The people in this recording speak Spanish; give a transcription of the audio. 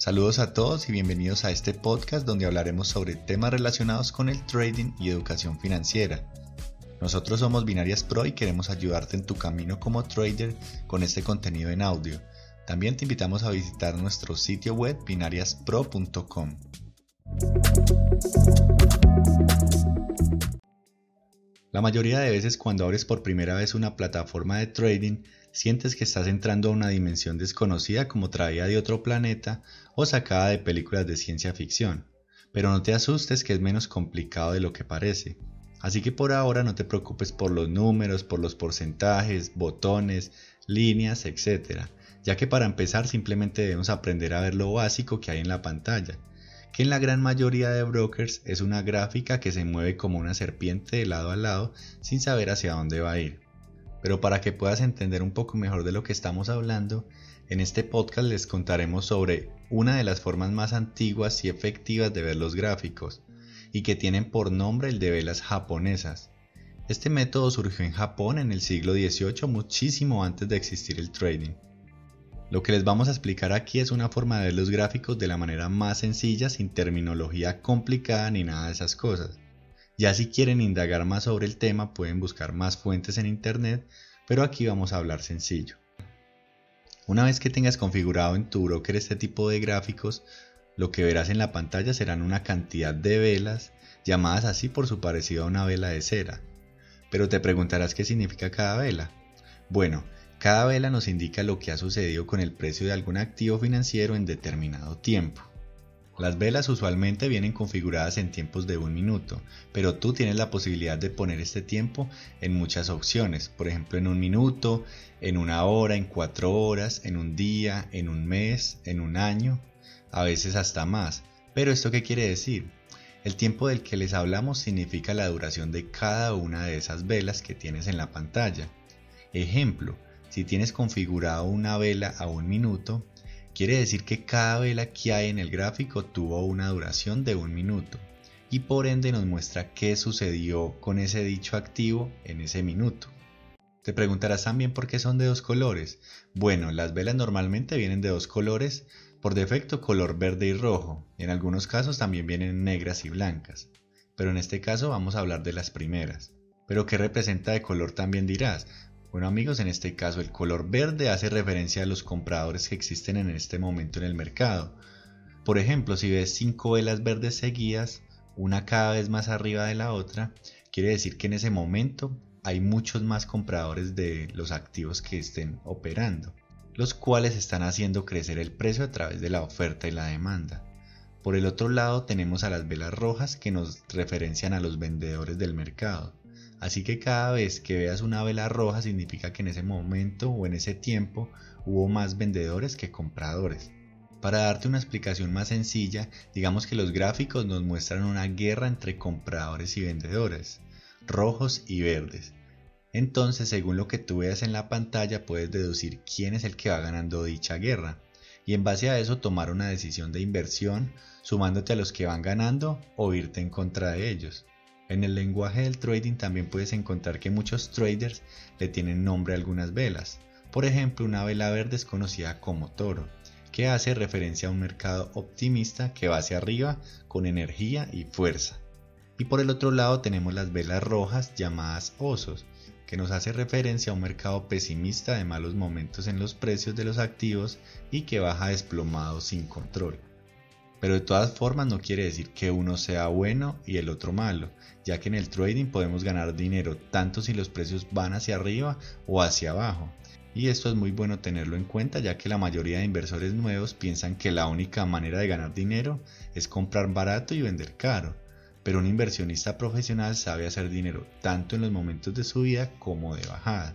Saludos a todos y bienvenidos a este podcast donde hablaremos sobre temas relacionados con el trading y educación financiera. Nosotros somos Binarias Pro y queremos ayudarte en tu camino como trader con este contenido en audio. También te invitamos a visitar nuestro sitio web binariaspro.com. La mayoría de veces cuando abres por primera vez una plataforma de trading, sientes que estás entrando a una dimensión desconocida como traída de otro planeta o sacada de películas de ciencia ficción. Pero no te asustes que es menos complicado de lo que parece. Así que por ahora no te preocupes por los números, por los porcentajes, botones, líneas, etc. Ya que para empezar simplemente debemos aprender a ver lo básico que hay en la pantalla, que en la gran mayoría de brokers es una gráfica que se mueve como una serpiente de lado a lado sin saber hacia dónde va a ir. Pero para que puedas entender un poco mejor de lo que estamos hablando, en este podcast les contaremos sobre una de las formas más antiguas y efectivas de ver los gráficos, y que tienen por nombre el de velas japonesas. Este método surgió en Japón en el siglo XVIII, muchísimo antes de existir el trading. Lo que les vamos a explicar aquí es una forma de ver los gráficos de la manera más sencilla, sin terminología complicada ni nada de esas cosas. Ya si quieren indagar más sobre el tema pueden buscar más fuentes en internet, pero aquí vamos a hablar sencillo. Una vez que tengas configurado en tu broker este tipo de gráficos, lo que verás en la pantalla serán una cantidad de velas, llamadas así por su parecido a una vela de cera. Pero te preguntarás qué significa cada vela. Bueno, cada vela nos indica lo que ha sucedido con el precio de algún activo financiero en determinado tiempo. Las velas usualmente vienen configuradas en tiempos de un minuto, pero tú tienes la posibilidad de poner este tiempo en muchas opciones, por ejemplo en un minuto, en una hora, en cuatro horas, en un día, en un mes, en un año, a veces hasta más. Pero esto qué quiere decir? El tiempo del que les hablamos significa la duración de cada una de esas velas que tienes en la pantalla. Ejemplo, si tienes configurado una vela a un minuto, Quiere decir que cada vela que hay en el gráfico tuvo una duración de un minuto y por ende nos muestra qué sucedió con ese dicho activo en ese minuto. Te preguntarás también por qué son de dos colores. Bueno, las velas normalmente vienen de dos colores, por defecto color verde y rojo, en algunos casos también vienen negras y blancas, pero en este caso vamos a hablar de las primeras. Pero ¿qué representa de color también dirás? Bueno amigos, en este caso el color verde hace referencia a los compradores que existen en este momento en el mercado. Por ejemplo, si ves cinco velas verdes seguidas, una cada vez más arriba de la otra, quiere decir que en ese momento hay muchos más compradores de los activos que estén operando, los cuales están haciendo crecer el precio a través de la oferta y la demanda. Por el otro lado tenemos a las velas rojas que nos referencian a los vendedores del mercado. Así que cada vez que veas una vela roja significa que en ese momento o en ese tiempo hubo más vendedores que compradores. Para darte una explicación más sencilla, digamos que los gráficos nos muestran una guerra entre compradores y vendedores, rojos y verdes. Entonces, según lo que tú veas en la pantalla, puedes deducir quién es el que va ganando dicha guerra y en base a eso tomar una decisión de inversión sumándote a los que van ganando o irte en contra de ellos. En el lenguaje del trading también puedes encontrar que muchos traders le tienen nombre a algunas velas. Por ejemplo, una vela verde es conocida como toro, que hace referencia a un mercado optimista que va hacia arriba con energía y fuerza. Y por el otro lado tenemos las velas rojas llamadas osos, que nos hace referencia a un mercado pesimista de malos momentos en los precios de los activos y que baja desplomado sin control. Pero de todas formas no quiere decir que uno sea bueno y el otro malo, ya que en el trading podemos ganar dinero tanto si los precios van hacia arriba o hacia abajo. Y esto es muy bueno tenerlo en cuenta ya que la mayoría de inversores nuevos piensan que la única manera de ganar dinero es comprar barato y vender caro. Pero un inversionista profesional sabe hacer dinero tanto en los momentos de subida como de bajada.